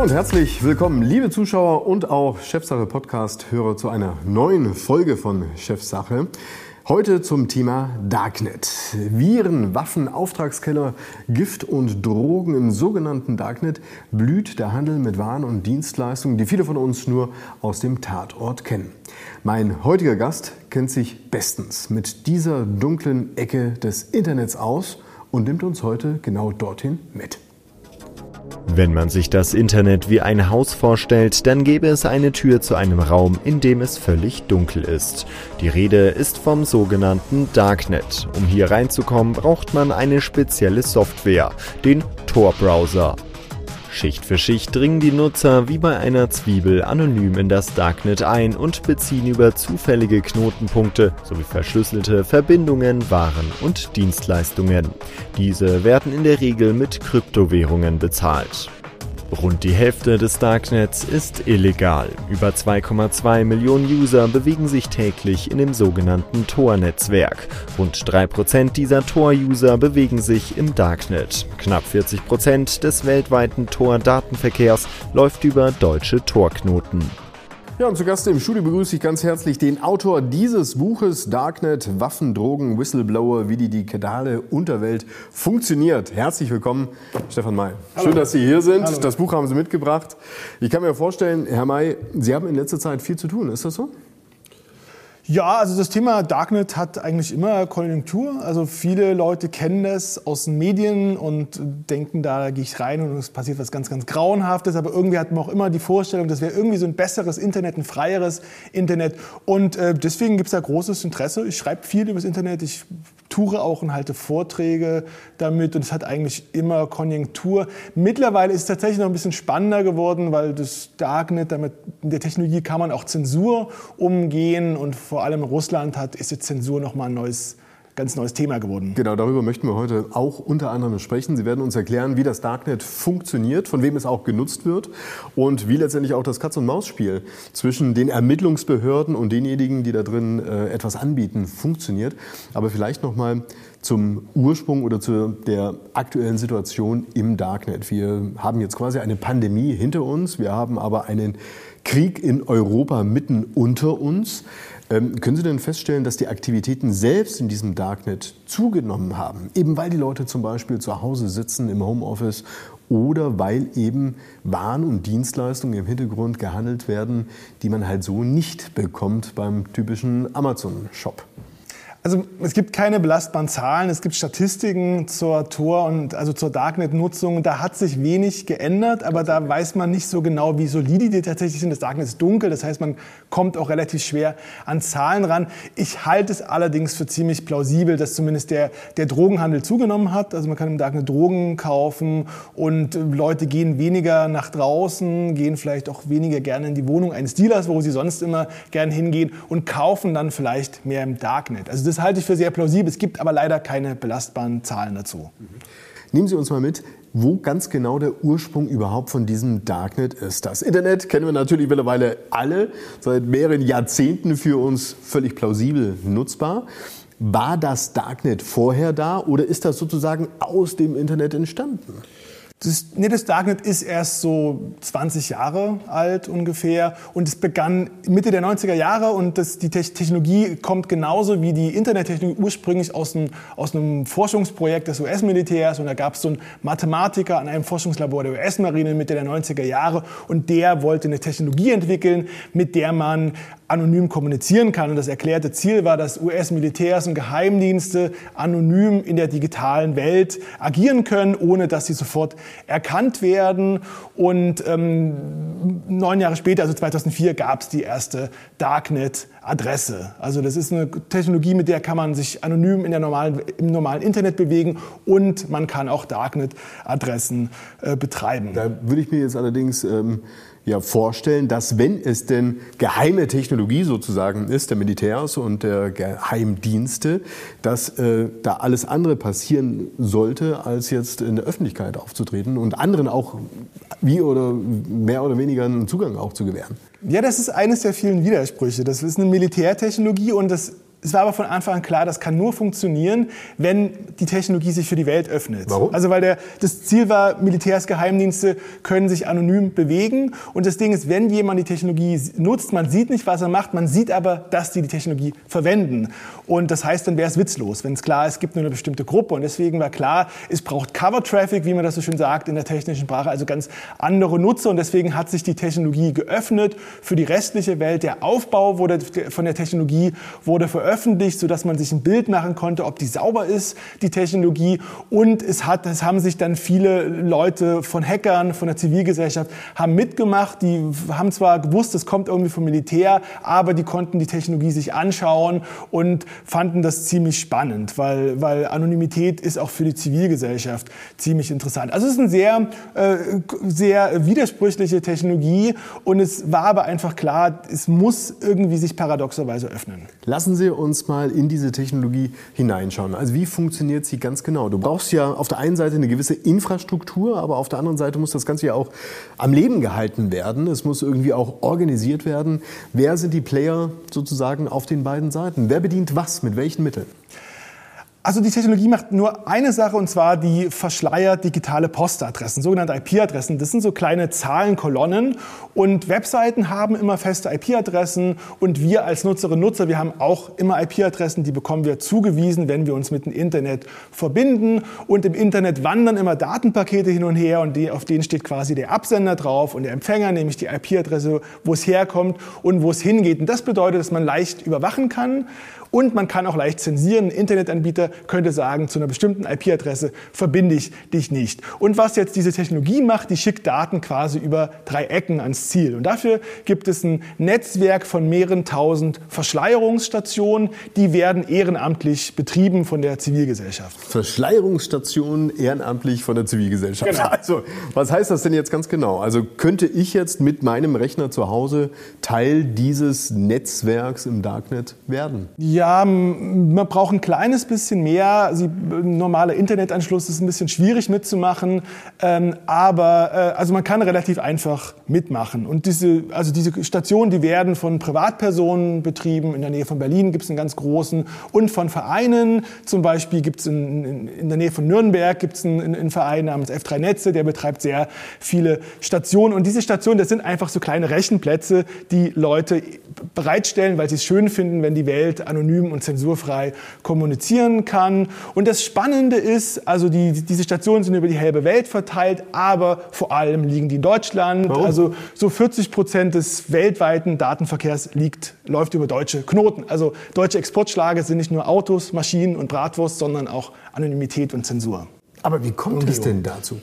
Hallo und herzlich willkommen, liebe Zuschauer und auch Chefsache Podcast-Hörer zu einer neuen Folge von Chefsache. Heute zum Thema Darknet. Viren, Waffen, Auftragskeller, Gift und Drogen im sogenannten Darknet blüht der Handel mit Waren und Dienstleistungen, die viele von uns nur aus dem Tatort kennen. Mein heutiger Gast kennt sich bestens mit dieser dunklen Ecke des Internets aus und nimmt uns heute genau dorthin mit. Wenn man sich das Internet wie ein Haus vorstellt, dann gäbe es eine Tür zu einem Raum, in dem es völlig dunkel ist. Die Rede ist vom sogenannten Darknet. Um hier reinzukommen, braucht man eine spezielle Software, den Tor-Browser. Schicht für Schicht dringen die Nutzer wie bei einer Zwiebel anonym in das Darknet ein und beziehen über zufällige Knotenpunkte sowie verschlüsselte Verbindungen Waren und Dienstleistungen. Diese werden in der Regel mit Kryptowährungen bezahlt. Rund die Hälfte des Darknets ist illegal. Über 2,2 Millionen User bewegen sich täglich in dem sogenannten Tor-Netzwerk. Rund 3% dieser Tor-User bewegen sich im Darknet. Knapp 40% des weltweiten Tor-Datenverkehrs läuft über deutsche Torknoten. Ja, und zu Gast im Studio begrüße ich ganz herzlich den Autor dieses Buches Darknet, Waffen, Drogen, Whistleblower, wie die digitale Unterwelt funktioniert. Herzlich willkommen, Stefan May. Hallo. Schön, dass Sie hier sind. Hallo. Das Buch haben Sie mitgebracht. Ich kann mir vorstellen, Herr May, Sie haben in letzter Zeit viel zu tun. Ist das so? Ja, also das Thema Darknet hat eigentlich immer Konjunktur. Also viele Leute kennen das aus den Medien und denken, da gehe ich rein und es passiert was ganz, ganz Grauenhaftes. Aber irgendwie hat man auch immer die Vorstellung, das wäre irgendwie so ein besseres Internet, ein freieres Internet. Und äh, deswegen gibt es da großes Interesse. Ich schreibe viel über das Internet. Ich toure auch und halte Vorträge damit und es hat eigentlich immer Konjunktur. Mittlerweile ist es tatsächlich noch ein bisschen spannender geworden, weil das Darknet, damit mit der Technologie kann man auch Zensur umgehen und vor allem Russland hat, ist jetzt Zensur nochmal ein neues ganz neues Thema geworden. Genau, darüber möchten wir heute auch unter anderem sprechen. Sie werden uns erklären, wie das Darknet funktioniert, von wem es auch genutzt wird und wie letztendlich auch das Katz-und-Maus-Spiel zwischen den Ermittlungsbehörden und denjenigen, die da drin äh, etwas anbieten, funktioniert. Aber vielleicht noch mal zum Ursprung oder zu der aktuellen Situation im Darknet. Wir haben jetzt quasi eine Pandemie hinter uns, wir haben aber einen Krieg in Europa mitten unter uns. Ähm, können Sie denn feststellen, dass die Aktivitäten selbst in diesem Darknet zugenommen haben? Eben weil die Leute zum Beispiel zu Hause sitzen im Homeoffice oder weil eben Waren und Dienstleistungen im Hintergrund gehandelt werden, die man halt so nicht bekommt beim typischen Amazon-Shop. Also es gibt keine belastbaren Zahlen, es gibt Statistiken zur Tor und also zur Darknet-Nutzung. Da hat sich wenig geändert, aber da weiß man nicht so genau, wie solide die tatsächlich sind. Das Darknet ist dunkel, das heißt, man kommt auch relativ schwer an Zahlen ran. Ich halte es allerdings für ziemlich plausibel, dass zumindest der, der Drogenhandel zugenommen hat. Also man kann im Darknet Drogen kaufen und Leute gehen weniger nach draußen, gehen vielleicht auch weniger gerne in die Wohnung eines Dealers, wo sie sonst immer gerne hingehen und kaufen dann vielleicht mehr im Darknet. Also das halte ich für sehr plausibel. Es gibt aber leider keine belastbaren Zahlen dazu. Nehmen Sie uns mal mit, wo ganz genau der Ursprung überhaupt von diesem Darknet ist. Das Internet kennen wir natürlich mittlerweile alle, seit mehreren Jahrzehnten für uns völlig plausibel nutzbar. War das Darknet vorher da oder ist das sozusagen aus dem Internet entstanden? Das, nee, das Darknet ist erst so 20 Jahre alt ungefähr. Und es begann Mitte der 90er Jahre und das, die Technologie kommt genauso wie die Internettechnologie ursprünglich aus einem, aus einem Forschungsprojekt des US-Militärs und da gab es so einen Mathematiker an einem Forschungslabor der US-Marine Mitte der 90er Jahre. Und der wollte eine Technologie entwickeln, mit der man anonym kommunizieren kann. Und das erklärte Ziel war, dass US-Militärs und Geheimdienste anonym in der digitalen Welt agieren können, ohne dass sie sofort erkannt werden. Und ähm, neun Jahre später, also 2004, gab es die erste Darknet-Adresse. Also das ist eine Technologie, mit der kann man sich anonym in der normalen, im normalen Internet bewegen und man kann auch Darknet-Adressen äh, betreiben. Da würde ich mir jetzt allerdings ähm ja vorstellen, dass wenn es denn geheime Technologie sozusagen ist, der Militärs und der Geheimdienste, dass äh, da alles andere passieren sollte, als jetzt in der Öffentlichkeit aufzutreten und anderen auch wie oder mehr oder weniger einen Zugang auch zu gewähren. Ja, das ist eines der vielen Widersprüche. Das ist eine Militärtechnologie und das es war aber von Anfang an klar, das kann nur funktionieren, wenn die Technologie sich für die Welt öffnet. Warum? Also weil der, das Ziel war, Militärs, Geheimdienste können sich anonym bewegen. Und das Ding ist, wenn jemand die Technologie nutzt, man sieht nicht, was er macht, man sieht aber, dass die die Technologie verwenden. Und das heißt, dann wäre es witzlos, wenn es klar ist, es gibt nur eine bestimmte Gruppe. Und deswegen war klar, es braucht Cover-Traffic, wie man das so schön sagt in der technischen Sprache, also ganz andere Nutzer. Und deswegen hat sich die Technologie geöffnet für die restliche Welt. Der Aufbau wurde, von der Technologie wurde veröffentlicht veröffentlicht, sodass man sich ein Bild machen konnte, ob die sauber ist, die Technologie. Und es, hat, es haben sich dann viele Leute von Hackern, von der Zivilgesellschaft, haben mitgemacht. Die haben zwar gewusst, es kommt irgendwie vom Militär, aber die konnten die Technologie sich anschauen und fanden das ziemlich spannend, weil, weil Anonymität ist auch für die Zivilgesellschaft ziemlich interessant. Also es ist eine sehr, äh, sehr widersprüchliche Technologie und es war aber einfach klar, es muss irgendwie sich paradoxerweise öffnen. Lassen Sie uns mal in diese Technologie hineinschauen. Also wie funktioniert sie ganz genau? Du brauchst ja auf der einen Seite eine gewisse Infrastruktur, aber auf der anderen Seite muss das Ganze ja auch am Leben gehalten werden. Es muss irgendwie auch organisiert werden. Wer sind die Player sozusagen auf den beiden Seiten? Wer bedient was mit welchen Mitteln? Also die Technologie macht nur eine Sache und zwar die verschleiert digitale Postadressen, sogenannte IP-Adressen. Das sind so kleine Zahlenkolonnen und Webseiten haben immer feste IP-Adressen und wir als Nutzerinnen und Nutzer, wir haben auch immer IP-Adressen, die bekommen wir zugewiesen, wenn wir uns mit dem Internet verbinden und im Internet wandern immer Datenpakete hin und her und die, auf denen steht quasi der Absender drauf und der Empfänger, nämlich die IP-Adresse, wo es herkommt und wo es hingeht. Und das bedeutet, dass man leicht überwachen kann und man kann auch leicht zensieren. Ein Internetanbieter könnte sagen, zu einer bestimmten IP-Adresse verbinde ich dich nicht. Und was jetzt diese Technologie macht, die schickt Daten quasi über drei Ecken ans Ziel. Und dafür gibt es ein Netzwerk von mehreren tausend Verschleierungsstationen, die werden ehrenamtlich betrieben von der Zivilgesellschaft. Verschleierungsstationen ehrenamtlich von der Zivilgesellschaft. Genau. Also, was heißt das denn jetzt ganz genau? Also könnte ich jetzt mit meinem Rechner zu Hause Teil dieses Netzwerks im Darknet werden? Ja, man braucht ein kleines bisschen mehr. Sie, normaler Internetanschluss ist ein bisschen schwierig mitzumachen, ähm, aber äh, also man kann relativ einfach mitmachen. Und diese, also diese Stationen, die werden von Privatpersonen betrieben. In der Nähe von Berlin gibt es einen ganz großen und von Vereinen. Zum Beispiel gibt es in, in, in, der Nähe von Nürnberg gibt es einen, einen Verein namens F3 Netze, der betreibt sehr viele Stationen. Und diese Stationen, das sind einfach so kleine Rechenplätze, die Leute bereitstellen, weil sie es schön finden, wenn die Welt anonym anonym und zensurfrei kommunizieren kann. Und das Spannende ist, also die, diese Stationen sind über die halbe Welt verteilt, aber vor allem liegen die in Deutschland. Warum? Also so 40 Prozent des weltweiten Datenverkehrs liegt, läuft über deutsche Knoten. Also deutsche Exportschlager sind nicht nur Autos, Maschinen und Bratwurst, sondern auch Anonymität und Zensur. Aber wie kommt es denn dazu?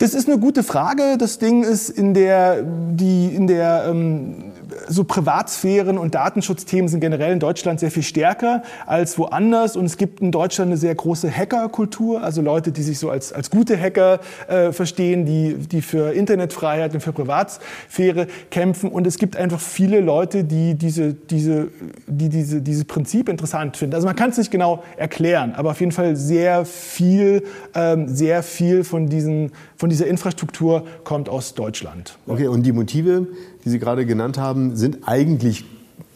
Das ist eine gute Frage. Das Ding ist, in der, die, in der ähm, so Privatsphären und Datenschutzthemen sind generell in Deutschland sehr viel stärker als woanders. Und es gibt in Deutschland eine sehr große Hackerkultur, also Leute, die sich so als, als gute Hacker äh, verstehen, die, die für Internetfreiheit und für Privatsphäre kämpfen. Und es gibt einfach viele Leute, die diese, diese, die diese, dieses Prinzip interessant finden. Also man kann es nicht genau erklären, aber auf jeden Fall sehr viel, ähm, sehr viel von diesen, von dieser Infrastruktur kommt aus Deutschland. Okay, und die Motive, die Sie gerade genannt haben, sind eigentlich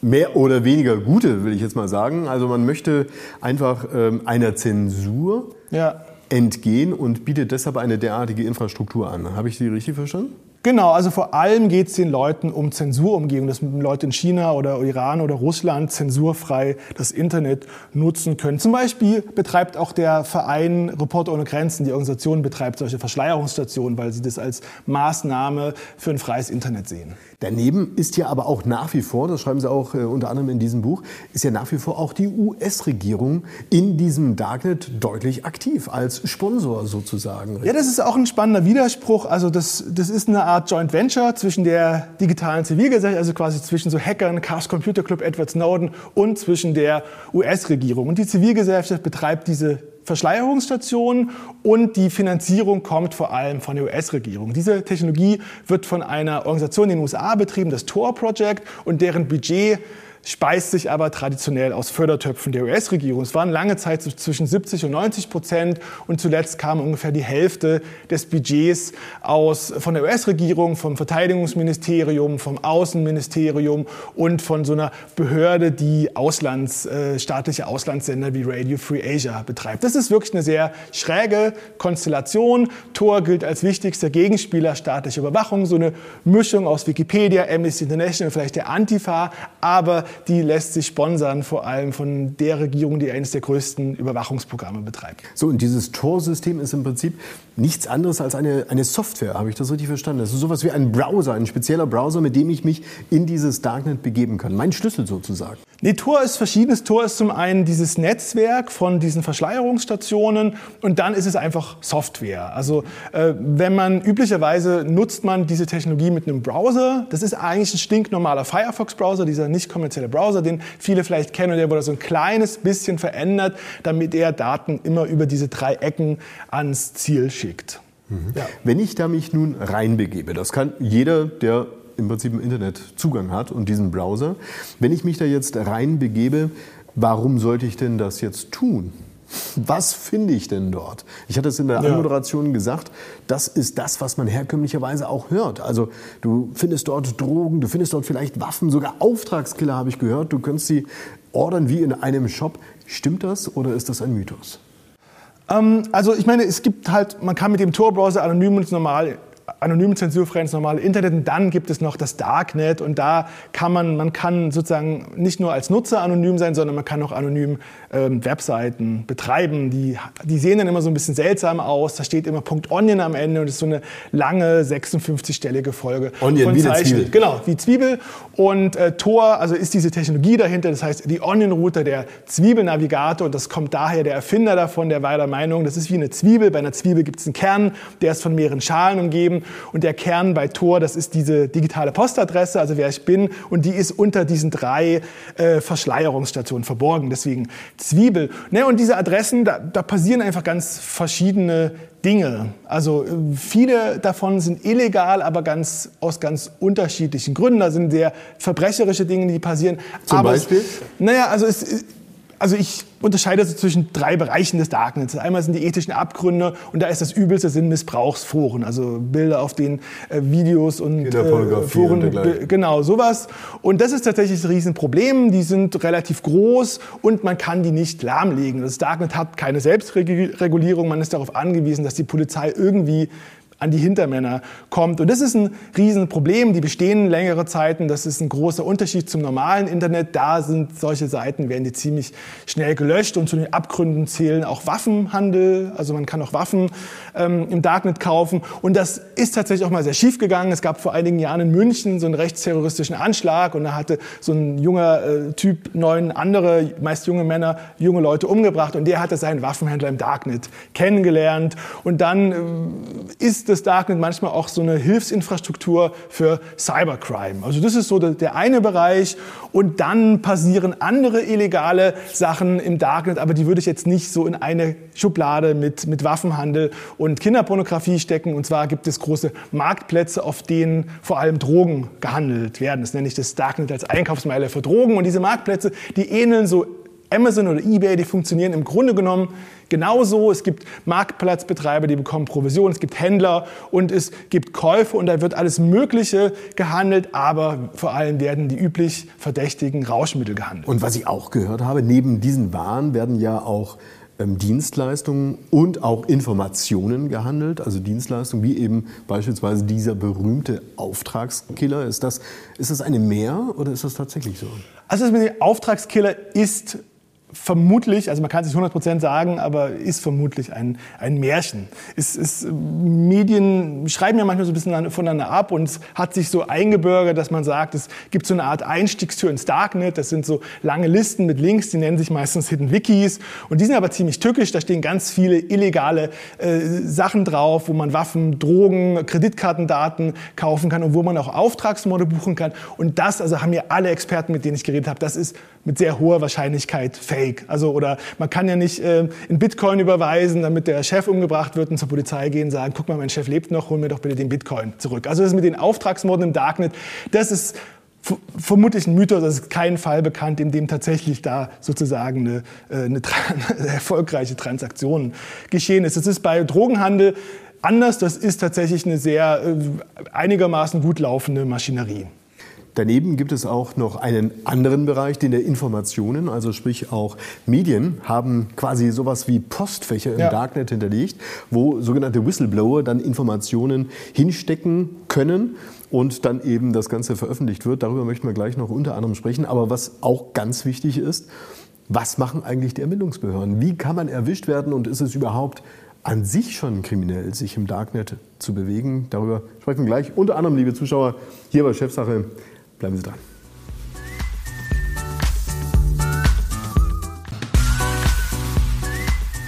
mehr oder weniger gute, will ich jetzt mal sagen. Also man möchte einfach ähm, einer Zensur ja. entgehen und bietet deshalb eine derartige Infrastruktur an. Habe ich Sie richtig verstanden? Genau, also vor allem geht es den Leuten um Zensurumgehung, dass Leute in China oder Iran oder Russland zensurfrei das Internet nutzen können. Zum Beispiel betreibt auch der Verein Reporter ohne Grenzen, die Organisation betreibt solche Verschleierungsstationen, weil sie das als Maßnahme für ein freies Internet sehen. Daneben ist ja aber auch nach wie vor, das schreiben Sie auch äh, unter anderem in diesem Buch, ist ja nach wie vor auch die US-Regierung in diesem Darknet deutlich aktiv als Sponsor sozusagen. Ja, das ist auch ein spannender Widerspruch. Also das, das ist eine Art Joint Venture zwischen der digitalen Zivilgesellschaft, also quasi zwischen so Hackern, Chaos Computer Club, Edward Snowden und zwischen der US-Regierung. Und die Zivilgesellschaft betreibt diese Verschleierungsstationen und die Finanzierung kommt vor allem von der US-Regierung. Diese Technologie wird von einer Organisation in den USA betrieben, das Tor Project, und deren Budget speist sich aber traditionell aus Fördertöpfen der US-Regierung. Es waren lange Zeit zwischen 70 und 90 Prozent und zuletzt kam ungefähr die Hälfte des Budgets aus, von der US-Regierung, vom Verteidigungsministerium, vom Außenministerium und von so einer Behörde, die Auslands, äh, staatliche Auslandssender wie Radio Free Asia betreibt. Das ist wirklich eine sehr schräge Konstellation. Tor gilt als wichtigster Gegenspieler staatlicher Überwachung, so eine Mischung aus Wikipedia, Amnesty International, vielleicht der Antifa, aber die lässt sich sponsern, vor allem von der Regierung, die eines der größten Überwachungsprogramme betreibt. So, und dieses Tor-System ist im Prinzip nichts anderes als eine, eine Software, habe ich das richtig verstanden? Das ist sowas wie ein Browser, ein spezieller Browser, mit dem ich mich in dieses Darknet begeben kann. Mein Schlüssel sozusagen. Nee, Tor ist verschiedenes. Tor ist zum einen dieses Netzwerk von diesen Verschleierungsstationen und dann ist es einfach Software. Also äh, wenn man üblicherweise nutzt man diese Technologie mit einem Browser. Das ist eigentlich ein stinknormaler Firefox-Browser, dieser nicht kommerzielle Browser, den viele vielleicht kennen und der wurde so ein kleines bisschen verändert, damit er Daten immer über diese drei Ecken ans Ziel schickt. Mhm. Ja. Wenn ich da mich nun reinbegebe, das kann jeder, der im Prinzip im Internet Zugang hat und diesen Browser. Wenn ich mich da jetzt reinbegebe, warum sollte ich denn das jetzt tun? Was finde ich denn dort? Ich hatte es in der ja. Anmoderation gesagt, das ist das, was man herkömmlicherweise auch hört. Also du findest dort Drogen, du findest dort vielleicht Waffen, sogar Auftragskiller habe ich gehört. Du könntest sie ordern wie in einem Shop. Stimmt das oder ist das ein Mythos? Ähm, also ich meine, es gibt halt, man kann mit dem Tor-Browser anonym und normal anonym zensurfrei ins normale Internet und dann gibt es noch das Darknet und da kann man, man kann sozusagen nicht nur als Nutzer anonym sein, sondern man kann auch anonym ähm, Webseiten betreiben. Die, die sehen dann immer so ein bisschen seltsam aus. Da steht immer Punkt .onion am Ende und es ist so eine lange 56-stellige Folge Onion, von wie Zwiebel. Genau, wie Zwiebel. Und äh, Tor, also ist diese Technologie dahinter, das heißt die Onion-Router, der Zwiebelnavigator und das kommt daher der Erfinder davon, der war der Meinung, das ist wie eine Zwiebel. Bei einer Zwiebel gibt es einen Kern, der ist von mehreren Schalen umgeben und der Kern bei Tor, das ist diese digitale Postadresse, also wer ich bin und die ist unter diesen drei äh, Verschleierungsstationen verborgen. Deswegen Zwiebel. Ne, und diese Adressen, da, da passieren einfach ganz verschiedene Dinge. Also äh, viele davon sind illegal, aber ganz, aus ganz unterschiedlichen Gründen. Da sind sehr verbrecherische Dinge, die passieren. Zum aber Beispiel? Es, naja, also es, also ich unterscheide so zwischen drei Bereichen des Darknets. Einmal sind die ethischen Abgründe und da ist das Übelste sind Missbrauchsforen, also Bilder, auf denen äh, Videos und äh, Foren, und genau sowas. Und das ist tatsächlich ein Riesenproblem. Die sind relativ groß und man kann die nicht lahmlegen. Das Darknet hat keine Selbstregulierung. Man ist darauf angewiesen, dass die Polizei irgendwie an die Hintermänner kommt. Und das ist ein Riesenproblem. Die bestehen längere Zeiten. Das ist ein großer Unterschied zum normalen Internet. Da sind solche Seiten, werden die ziemlich schnell gelöscht. Und zu den Abgründen zählen auch Waffenhandel. Also man kann auch Waffen ähm, im Darknet kaufen. Und das ist tatsächlich auch mal sehr schief gegangen. Es gab vor einigen Jahren in München so einen rechtsterroristischen Anschlag. Und da hatte so ein junger äh, Typ neun andere, meist junge Männer, junge Leute umgebracht. Und der hatte seinen Waffenhändler im Darknet kennengelernt. Und dann äh, das Darknet manchmal auch so eine Hilfsinfrastruktur für Cybercrime. Also das ist so der eine Bereich. Und dann passieren andere illegale Sachen im Darknet, aber die würde ich jetzt nicht so in eine Schublade mit, mit Waffenhandel und Kinderpornografie stecken. Und zwar gibt es große Marktplätze, auf denen vor allem Drogen gehandelt werden. Das nenne ich das Darknet als Einkaufsmeile für Drogen. Und diese Marktplätze, die ähneln so Amazon oder eBay, die funktionieren im Grunde genommen genauso. Es gibt Marktplatzbetreiber, die bekommen Provision, es gibt Händler und es gibt Käufe und da wird alles Mögliche gehandelt, aber vor allem werden die üblich verdächtigen Rauschmittel gehandelt. Und was ich auch gehört habe, neben diesen Waren werden ja auch ähm, Dienstleistungen und auch Informationen gehandelt, also Dienstleistungen wie eben beispielsweise dieser berühmte Auftragskiller. Ist das, ist das eine Mehr oder ist das tatsächlich so? Also das Auftragskiller ist vermutlich, also man kann es nicht 100% sagen, aber ist vermutlich ein, ein Märchen. Es, es, Medien schreiben ja manchmal so ein bisschen voneinander ab und es hat sich so eingebürgert, dass man sagt, es gibt so eine Art Einstiegstür ins Darknet. Das sind so lange Listen mit Links, die nennen sich meistens Hidden Wikis und die sind aber ziemlich tückisch. Da stehen ganz viele illegale äh, Sachen drauf, wo man Waffen, Drogen, Kreditkartendaten kaufen kann und wo man auch Auftragsmorde buchen kann. Und das, also haben mir alle Experten, mit denen ich geredet habe, das ist mit sehr hoher Wahrscheinlichkeit fake. Also oder man kann ja nicht äh, in Bitcoin überweisen, damit der Chef umgebracht wird und zur Polizei gehen und sagen, guck mal, mein Chef lebt noch, hol mir doch bitte den Bitcoin zurück. Also das mit den Auftragsmorden im Darknet, das ist vermutlich ein Mythos, es ist kein Fall bekannt, in dem tatsächlich da sozusagen eine, äh, eine, eine erfolgreiche Transaktion geschehen ist. Das ist bei Drogenhandel anders, das ist tatsächlich eine sehr äh, einigermaßen gut laufende Maschinerie. Daneben gibt es auch noch einen anderen Bereich, den der Informationen, also sprich auch Medien, haben quasi sowas wie Postfächer im ja. Darknet hinterlegt, wo sogenannte Whistleblower dann Informationen hinstecken können und dann eben das Ganze veröffentlicht wird. Darüber möchten wir gleich noch unter anderem sprechen. Aber was auch ganz wichtig ist, was machen eigentlich die Ermittlungsbehörden? Wie kann man erwischt werden und ist es überhaupt an sich schon kriminell, sich im Darknet zu bewegen? Darüber sprechen wir gleich. Unter anderem, liebe Zuschauer, hier bei Chefsache Bleiben Sie dran.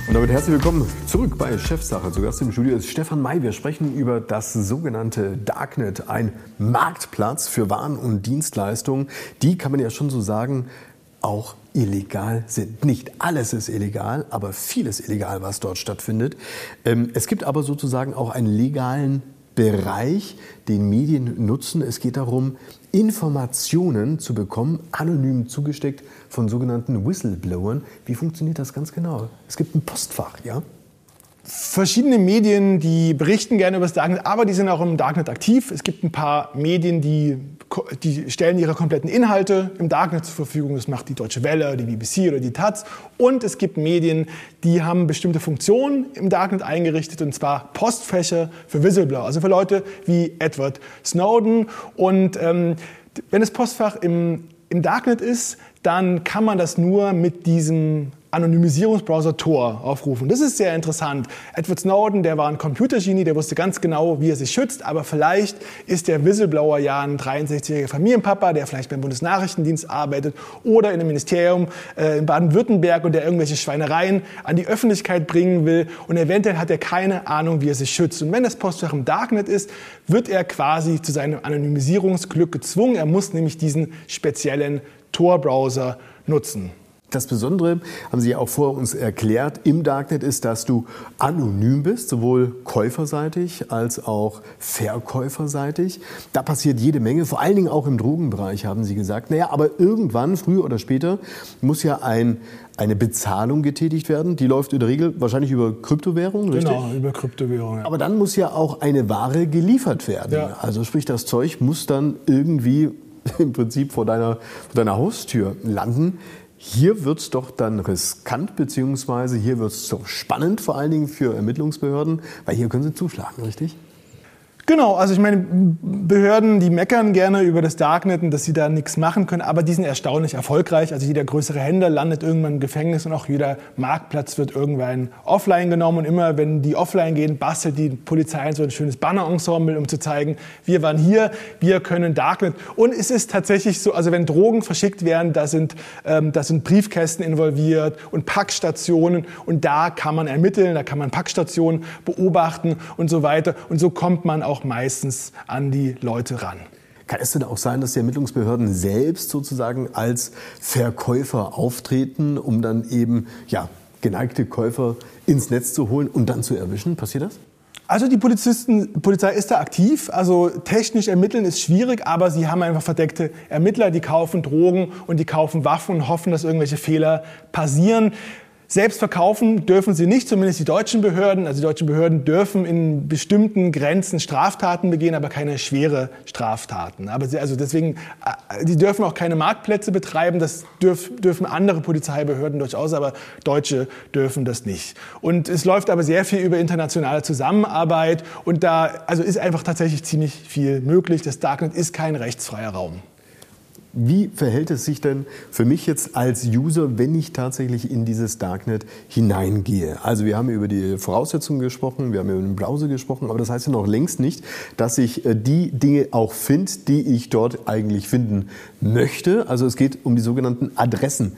Und damit herzlich willkommen zurück bei Chefsache. Zu Gast im Studio ist Stefan May. Wir sprechen über das sogenannte Darknet, ein Marktplatz für Waren und Dienstleistungen. Die kann man ja schon so sagen, auch illegal sind. Nicht alles ist illegal, aber vieles illegal, was dort stattfindet. Ähm, es gibt aber sozusagen auch einen legalen Bereich, den Medien nutzen. Es geht darum, Informationen zu bekommen, anonym zugesteckt von sogenannten Whistleblowern. Wie funktioniert das ganz genau? Es gibt ein Postfach, ja? Verschiedene Medien, die berichten gerne über das Darknet, aber die sind auch im Darknet aktiv. Es gibt ein paar Medien, die, die stellen ihre kompletten Inhalte im Darknet zur Verfügung. Das macht die Deutsche Welle, die BBC oder die Taz. Und es gibt Medien, die haben bestimmte Funktionen im Darknet eingerichtet, und zwar Postfächer für Whistleblower, also für Leute wie Edward Snowden. Und ähm, wenn das Postfach im, im Darknet ist, dann kann man das nur mit diesem Anonymisierungsbrowser Tor aufrufen. Das ist sehr interessant. Edward Snowden, der war ein Computergenie, der wusste ganz genau, wie er sich schützt, aber vielleicht ist der Whistleblower ja ein 63-jähriger Familienpapa, der vielleicht beim Bundesnachrichtendienst arbeitet oder in einem Ministerium äh, in Baden-Württemberg und der irgendwelche Schweinereien an die Öffentlichkeit bringen will und eventuell hat er keine Ahnung, wie er sich schützt. Und wenn das Postfach im Darknet ist, wird er quasi zu seinem Anonymisierungsglück gezwungen. Er muss nämlich diesen speziellen Tor-Browser nutzen. Das Besondere, haben Sie ja auch vor uns erklärt, im Darknet ist, dass du anonym bist, sowohl käuferseitig als auch verkäuferseitig. Da passiert jede Menge, vor allen Dingen auch im Drogenbereich, haben Sie gesagt. Naja, aber irgendwann, früher oder später, muss ja ein, eine Bezahlung getätigt werden. Die läuft in der Regel wahrscheinlich über Kryptowährungen, richtig? Genau, über Kryptowährungen. Ja. Aber dann muss ja auch eine Ware geliefert werden. Ja. Also sprich, das Zeug muss dann irgendwie im Prinzip vor deiner, vor deiner Haustür landen. Hier wird es doch dann riskant, beziehungsweise hier wird es doch spannend, vor allen Dingen für Ermittlungsbehörden, weil hier können sie zuschlagen, richtig? Genau, also ich meine, Behörden, die meckern gerne über das Darknet und dass sie da nichts machen können, aber die sind erstaunlich erfolgreich. Also jeder größere Händler landet irgendwann im Gefängnis und auch jeder Marktplatz wird irgendwann offline genommen. Und immer, wenn die offline gehen, bastelt die Polizei so ein schönes Banner-Ensemble, um zu zeigen, wir waren hier, wir können Darknet. Und es ist tatsächlich so, also wenn Drogen verschickt werden, da sind, ähm, da sind Briefkästen involviert und Packstationen und da kann man ermitteln, da kann man Packstationen beobachten und so weiter. Und so kommt man auch auch meistens an die Leute ran. Kann es denn auch sein, dass die Ermittlungsbehörden selbst sozusagen als Verkäufer auftreten, um dann eben ja, geneigte Käufer ins Netz zu holen und dann zu erwischen? Passiert das? Also die Polizisten, Polizei ist da aktiv. Also technisch ermitteln ist schwierig, aber sie haben einfach verdeckte Ermittler, die kaufen Drogen und die kaufen Waffen und hoffen, dass irgendwelche Fehler passieren. Selbst verkaufen dürfen sie nicht, zumindest die deutschen Behörden. Also die deutschen Behörden dürfen in bestimmten Grenzen Straftaten begehen, aber keine schwere Straftaten. Aber sie, also deswegen, die äh, dürfen auch keine Marktplätze betreiben. Das dürf, dürfen andere Polizeibehörden durchaus, aber Deutsche dürfen das nicht. Und es läuft aber sehr viel über internationale Zusammenarbeit und da also ist einfach tatsächlich ziemlich viel möglich. Das Darknet ist kein rechtsfreier Raum. Wie verhält es sich denn für mich jetzt als User, wenn ich tatsächlich in dieses Darknet hineingehe? Also wir haben über die Voraussetzungen gesprochen, wir haben über den Browser gesprochen, aber das heißt ja noch längst nicht, dass ich äh, die Dinge auch finde, die ich dort eigentlich finden möchte. Also es geht um die sogenannten Adressen.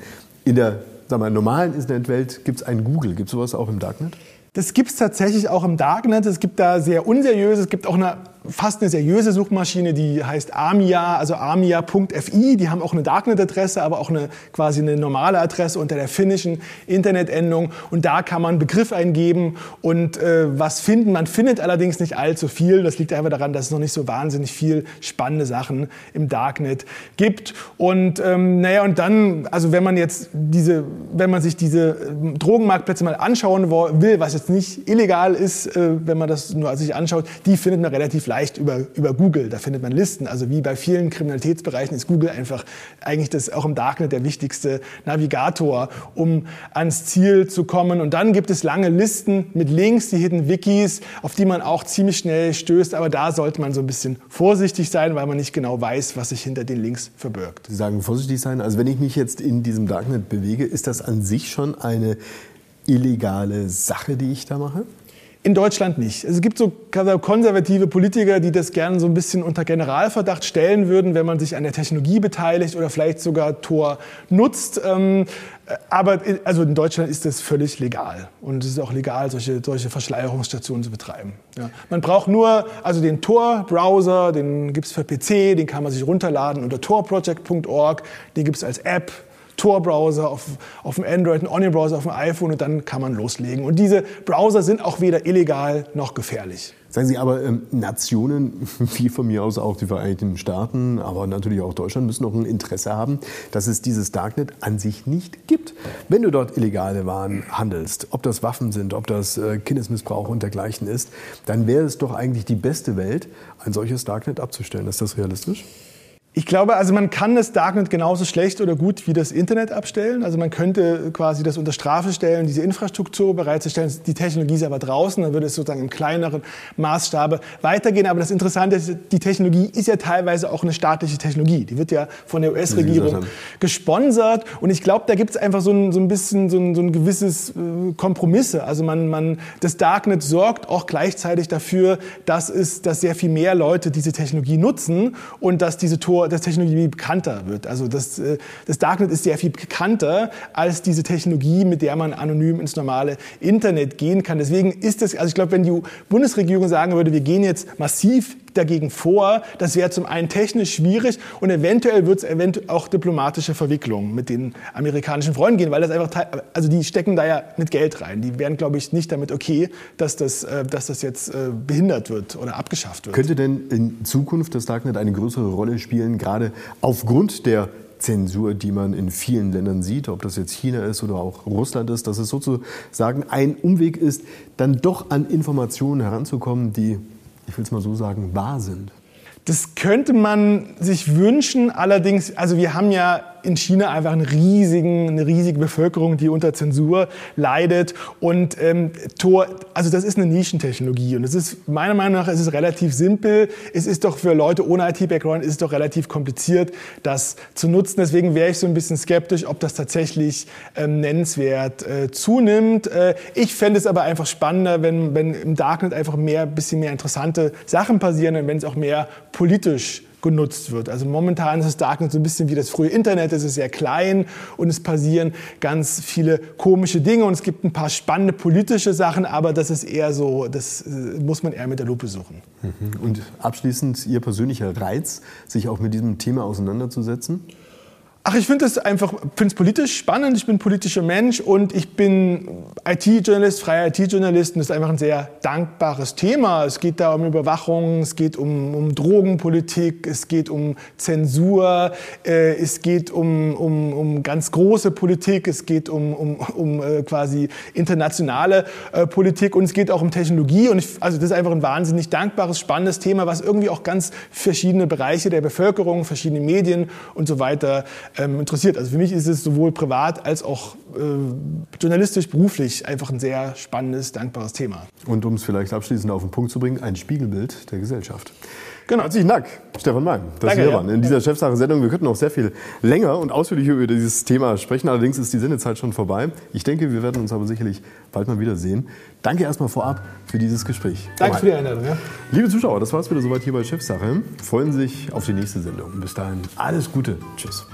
In der sagen wir, normalen Internetwelt gibt es ein Google. Gibt es sowas auch im Darknet? Das gibt es tatsächlich auch im Darknet. Es gibt da sehr unseriöse, es gibt auch eine fast eine seriöse Suchmaschine, die heißt Amia, also amia.fi. Die haben auch eine Darknet-Adresse, aber auch eine quasi eine normale Adresse unter der finnischen Internetendung. Und da kann man Begriff eingeben und äh, was finden. Man findet allerdings nicht allzu viel. Das liegt einfach daran, dass es noch nicht so wahnsinnig viel spannende Sachen im Darknet gibt. Und ähm, naja, und dann, also wenn man jetzt diese, wenn man sich diese äh, Drogenmarktplätze mal anschauen will, was jetzt nicht illegal ist, äh, wenn man das nur sich anschaut, die findet man relativ leicht über, über Google. Da findet man Listen. Also wie bei vielen Kriminalitätsbereichen ist Google einfach eigentlich das auch im Darknet der wichtigste Navigator, um ans Ziel zu kommen. Und dann gibt es lange Listen mit Links, die Hidden Wikis, auf die man auch ziemlich schnell stößt. Aber da sollte man so ein bisschen vorsichtig sein, weil man nicht genau weiß, was sich hinter den Links verbirgt. Sie sagen vorsichtig sein. Also wenn ich mich jetzt in diesem Darknet bewege, ist das an sich schon eine illegale Sache, die ich da mache? In Deutschland nicht. Es gibt so konservative Politiker, die das gerne so ein bisschen unter Generalverdacht stellen würden, wenn man sich an der Technologie beteiligt oder vielleicht sogar Tor nutzt. Ähm, aber also in Deutschland ist das völlig legal. Und es ist auch legal, solche, solche Verschleierungsstationen zu betreiben. Ja. Man braucht nur also den Tor-Browser, den gibt es für PC, den kann man sich runterladen unter torproject.org, den gibt es als App Tor-Browser auf, auf dem Android, einen Onion-Browser auf dem iPhone und dann kann man loslegen. Und diese Browser sind auch weder illegal noch gefährlich. Sagen Sie aber, ähm, Nationen, wie von mir aus auch die Vereinigten Staaten, aber natürlich auch Deutschland, müssen noch ein Interesse haben, dass es dieses Darknet an sich nicht gibt. Wenn du dort illegale Waren handelst, ob das Waffen sind, ob das äh, Kindesmissbrauch und dergleichen ist, dann wäre es doch eigentlich die beste Welt, ein solches Darknet abzustellen. Ist das realistisch? Ich glaube, also man kann das Darknet genauso schlecht oder gut wie das Internet abstellen. Also man könnte quasi das unter Strafe stellen, diese Infrastruktur bereitzustellen. Die Technologie ist aber draußen, dann würde es sozusagen im kleineren Maßstabe weitergehen. Aber das Interessante ist, die Technologie ist ja teilweise auch eine staatliche Technologie. Die wird ja von der US-Regierung gesponsert. Und ich glaube, da gibt es einfach so ein, so ein bisschen so ein, so ein gewisses äh, Kompromisse. Also man, man, das Darknet sorgt auch gleichzeitig dafür, dass, es, dass sehr viel mehr Leute diese Technologie nutzen und dass diese Tor dass Technologie bekannter wird. Also das, äh, das Darknet ist sehr viel bekannter als diese Technologie, mit der man anonym ins normale Internet gehen kann. Deswegen ist es, also ich glaube, wenn die Bundesregierung sagen würde, wir gehen jetzt massiv dagegen vor. Das wäre zum einen technisch schwierig und eventuell wird es eventuell auch diplomatische Verwicklungen mit den amerikanischen Freunden gehen, weil das einfach, also die stecken da ja mit Geld rein. Die wären, glaube ich, nicht damit okay, dass das, äh, dass das jetzt äh, behindert wird oder abgeschafft wird. Könnte denn in Zukunft das Darknet eine größere Rolle spielen, gerade aufgrund der Zensur, die man in vielen Ländern sieht, ob das jetzt China ist oder auch Russland ist, dass es sozusagen ein Umweg ist, dann doch an Informationen heranzukommen, die ich will es mal so sagen, wahr sind. Das könnte man sich wünschen, allerdings, also wir haben ja in China einfach einen riesigen, eine riesige Bevölkerung, die unter Zensur leidet. Und ähm, Tor, also das ist eine Nischentechnologie. Und es ist meiner Meinung nach ist es relativ simpel. Es ist doch für Leute ohne IT-Background ist es doch relativ kompliziert, das zu nutzen. Deswegen wäre ich so ein bisschen skeptisch, ob das tatsächlich ähm, nennenswert äh, zunimmt. Äh, ich fände es aber einfach spannender, wenn, wenn im Darknet einfach mehr, bisschen mehr interessante Sachen passieren und wenn es auch mehr politisch genutzt wird. Also momentan ist das Darknet so ein bisschen wie das frühe Internet. Es ist sehr klein und es passieren ganz viele komische Dinge und es gibt ein paar spannende politische Sachen, aber das ist eher so, das äh, muss man eher mit der Lupe suchen. Mhm. Und abschließend Ihr persönlicher Reiz, sich auch mit diesem Thema auseinanderzusetzen? Ach, ich finde es einfach, finde es politisch spannend. Ich bin politischer Mensch und ich bin IT-Journalist, freier IT-Journalist und das ist einfach ein sehr dankbares Thema. Es geht da um Überwachung, es geht um, um Drogenpolitik, es geht um Zensur, äh, es geht um, um, um ganz große Politik, es geht um, um, um äh, quasi internationale äh, Politik und es geht auch um Technologie. Und ich, also das ist einfach ein wahnsinnig dankbares, spannendes Thema, was irgendwie auch ganz verschiedene Bereiche der Bevölkerung, verschiedene Medien und so weiter ähm, interessiert. Also für mich ist es sowohl privat als auch äh, journalistisch, beruflich einfach ein sehr spannendes, dankbares Thema. Und um es vielleicht abschließend auf den Punkt zu bringen, ein Spiegelbild der Gesellschaft. Genau. Herzlichen Dank, Stefan Meim, dass Danke, Sie hier waren. In dieser Chefsache-Sendung, wir könnten noch sehr viel länger und ausführlicher über dieses Thema sprechen. Allerdings ist die Sendezeit schon vorbei. Ich denke, wir werden uns aber sicherlich bald mal wiedersehen. Danke erstmal vorab für dieses Gespräch. Danke für die Einladung. Ja. Liebe Zuschauer, das war es wieder soweit hier bei Chefsache. Freuen Sie sich auf die nächste Sendung. Bis dahin, alles Gute. Tschüss.